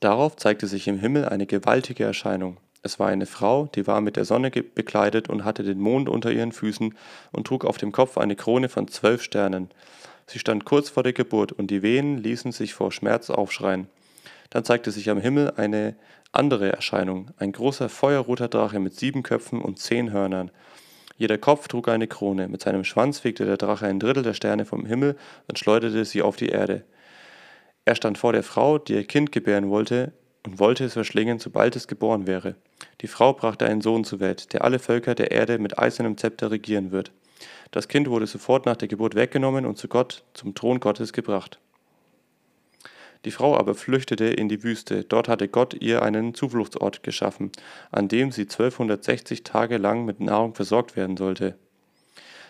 Darauf zeigte sich im Himmel eine gewaltige Erscheinung. Es war eine Frau, die war mit der Sonne bekleidet und hatte den Mond unter ihren Füßen und trug auf dem Kopf eine Krone von zwölf Sternen. Sie stand kurz vor der Geburt, und die Wehen ließen sich vor Schmerz aufschreien. Dann zeigte sich am Himmel eine andere Erscheinung, ein großer feuerroter Drache mit sieben Köpfen und zehn Hörnern. Jeder Kopf trug eine Krone, mit seinem Schwanz fegte der Drache ein Drittel der Sterne vom Himmel und schleuderte sie auf die Erde. Er stand vor der Frau, die ihr Kind gebären wollte, und wollte es verschlingen, sobald es geboren wäre. Die Frau brachte einen Sohn zur Welt, der alle Völker der Erde mit eisernem Zepter regieren wird. Das Kind wurde sofort nach der Geburt weggenommen und zu Gott, zum Thron Gottes gebracht. Die Frau aber flüchtete in die Wüste. Dort hatte Gott ihr einen Zufluchtsort geschaffen, an dem sie 1260 Tage lang mit Nahrung versorgt werden sollte.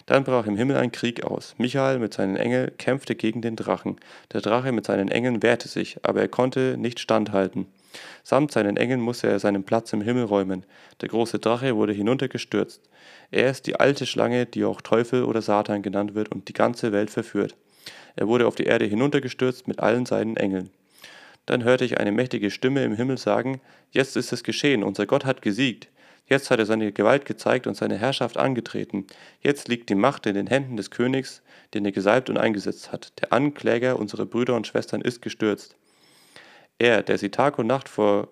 Dann brach im Himmel ein Krieg aus. Michael mit seinen Engeln kämpfte gegen den Drachen. Der Drache mit seinen Engeln wehrte sich, aber er konnte nicht standhalten. Samt seinen Engeln musste er seinen Platz im Himmel räumen. Der große Drache wurde hinuntergestürzt. Er ist die alte Schlange, die auch Teufel oder Satan genannt wird und die ganze Welt verführt. Er wurde auf die Erde hinuntergestürzt mit allen seinen Engeln. Dann hörte ich eine mächtige Stimme im Himmel sagen, Jetzt ist es geschehen, unser Gott hat gesiegt. Jetzt hat er seine Gewalt gezeigt und seine Herrschaft angetreten. Jetzt liegt die Macht in den Händen des Königs, den er gesalbt und eingesetzt hat. Der Ankläger unserer Brüder und Schwestern ist gestürzt. Er, der sie Tag und Nacht vor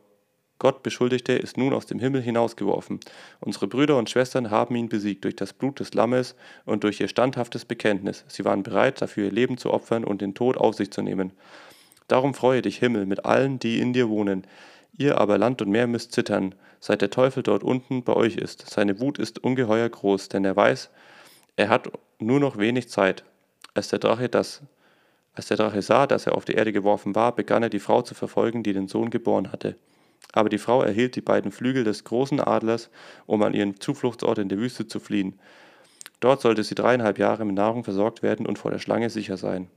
Gott beschuldigte, ist nun aus dem Himmel hinausgeworfen. Unsere Brüder und Schwestern haben ihn besiegt durch das Blut des Lammes und durch ihr standhaftes Bekenntnis. Sie waren bereit, dafür ihr Leben zu opfern und den Tod auf sich zu nehmen. Darum freue dich, Himmel, mit allen, die in dir wohnen. Ihr aber Land und Meer müsst zittern, seit der Teufel dort unten bei euch ist. Seine Wut ist ungeheuer groß, denn er weiß, er hat nur noch wenig Zeit. Als der Drache das als der Drache sah, dass er auf die Erde geworfen war, begann er die Frau zu verfolgen, die den Sohn geboren hatte. Aber die Frau erhielt die beiden Flügel des großen Adlers, um an ihren Zufluchtsort in der Wüste zu fliehen. Dort sollte sie dreieinhalb Jahre mit Nahrung versorgt werden und vor der Schlange sicher sein.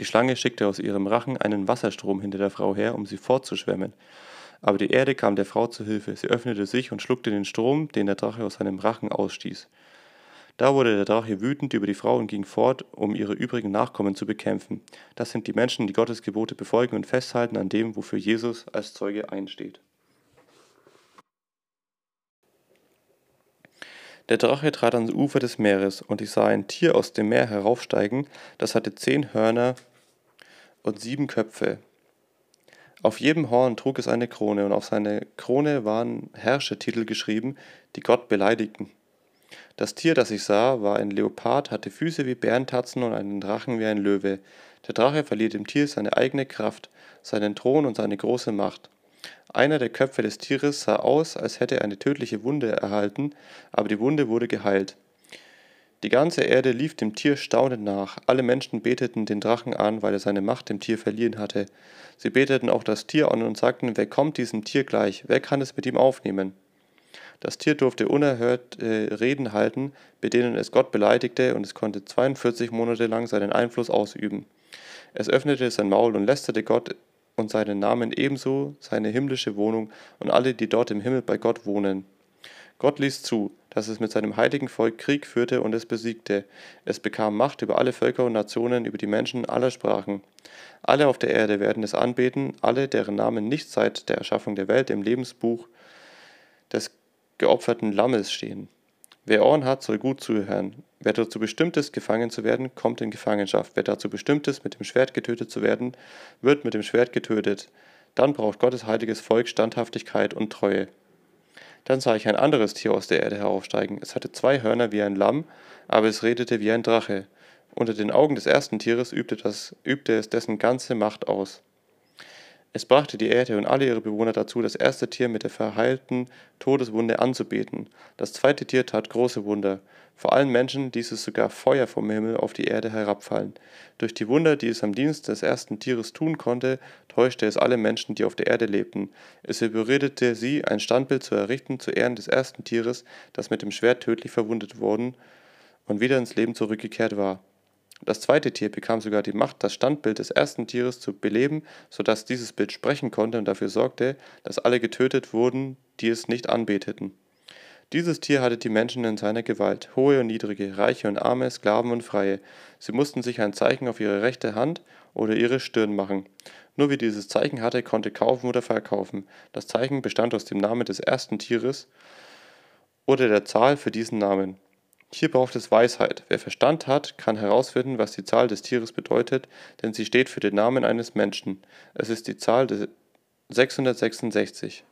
Die Schlange schickte aus ihrem Rachen einen Wasserstrom hinter der Frau her, um sie fortzuschwemmen. Aber die Erde kam der Frau zu Hilfe. Sie öffnete sich und schluckte den Strom, den der Drache aus seinem Rachen ausstieß. Da wurde der Drache wütend über die Frau und ging fort, um ihre übrigen Nachkommen zu bekämpfen. Das sind die Menschen, die Gottes Gebote befolgen und festhalten an dem, wofür Jesus als Zeuge einsteht. Der Drache trat ans Ufer des Meeres, und ich sah ein Tier aus dem Meer heraufsteigen, das hatte zehn Hörner und sieben Köpfe. Auf jedem Horn trug es eine Krone, und auf seine Krone waren Herrschertitel geschrieben, die Gott beleidigten. Das Tier, das ich sah, war ein Leopard, hatte Füße wie Bärentatzen und einen Drachen wie ein Löwe. Der Drache verlieh dem Tier seine eigene Kraft, seinen Thron und seine große Macht. Einer der Köpfe des Tieres sah aus, als hätte er eine tödliche Wunde erhalten, aber die Wunde wurde geheilt. Die ganze Erde lief dem Tier staunend nach. Alle Menschen beteten den Drachen an, weil er seine Macht dem Tier verliehen hatte. Sie beteten auch das Tier an und sagten, wer kommt diesem Tier gleich? Wer kann es mit ihm aufnehmen? Das Tier durfte unerhört äh, Reden halten, mit denen es Gott beleidigte, und es konnte 42 Monate lang seinen Einfluss ausüben. Es öffnete sein Maul und lästerte Gott und seinen Namen ebenso seine himmlische Wohnung und alle, die dort im Himmel bei Gott wohnen. Gott ließ zu, dass es mit seinem heiligen Volk Krieg führte und es besiegte. Es bekam Macht über alle Völker und Nationen, über die Menschen aller Sprachen. Alle auf der Erde werden es anbeten, alle, deren Namen nicht seit der Erschaffung der Welt im Lebensbuch des geopferten Lammes stehen. Wer Ohren hat, soll gut zuhören. Wer dazu bestimmt ist, gefangen zu werden, kommt in Gefangenschaft. Wer dazu bestimmt ist, mit dem Schwert getötet zu werden, wird mit dem Schwert getötet. Dann braucht Gottes heiliges Volk Standhaftigkeit und Treue. Dann sah ich ein anderes Tier aus der Erde heraufsteigen. Es hatte zwei Hörner wie ein Lamm, aber es redete wie ein Drache. Unter den Augen des ersten Tieres übte, das, übte es dessen ganze Macht aus. Es brachte die Erde und alle ihre Bewohner dazu, das erste Tier mit der verheilten Todeswunde anzubeten. Das zweite Tier tat große Wunder. Vor allen Menschen ließ es sogar Feuer vom Himmel auf die Erde herabfallen. Durch die Wunder, die es am Dienst des ersten Tieres tun konnte, täuschte es alle Menschen, die auf der Erde lebten. Es überredete sie, ein Standbild zu errichten zu Ehren des ersten Tieres, das mit dem Schwert tödlich verwundet worden und wieder ins Leben zurückgekehrt war. Das zweite Tier bekam sogar die Macht, das Standbild des ersten Tieres zu beleben, so dass dieses Bild sprechen konnte und dafür sorgte, dass alle getötet wurden, die es nicht anbeteten. Dieses Tier hatte die Menschen in seiner Gewalt, hohe und niedrige, reiche und arme, Sklaven und Freie. Sie mussten sich ein Zeichen auf ihre rechte Hand oder ihre Stirn machen. Nur wer dieses Zeichen hatte, konnte kaufen oder verkaufen. Das Zeichen bestand aus dem Namen des ersten Tieres oder der Zahl für diesen Namen. Hier braucht es Weisheit. Wer Verstand hat, kann herausfinden, was die Zahl des Tieres bedeutet, denn sie steht für den Namen eines Menschen. Es ist die Zahl 666.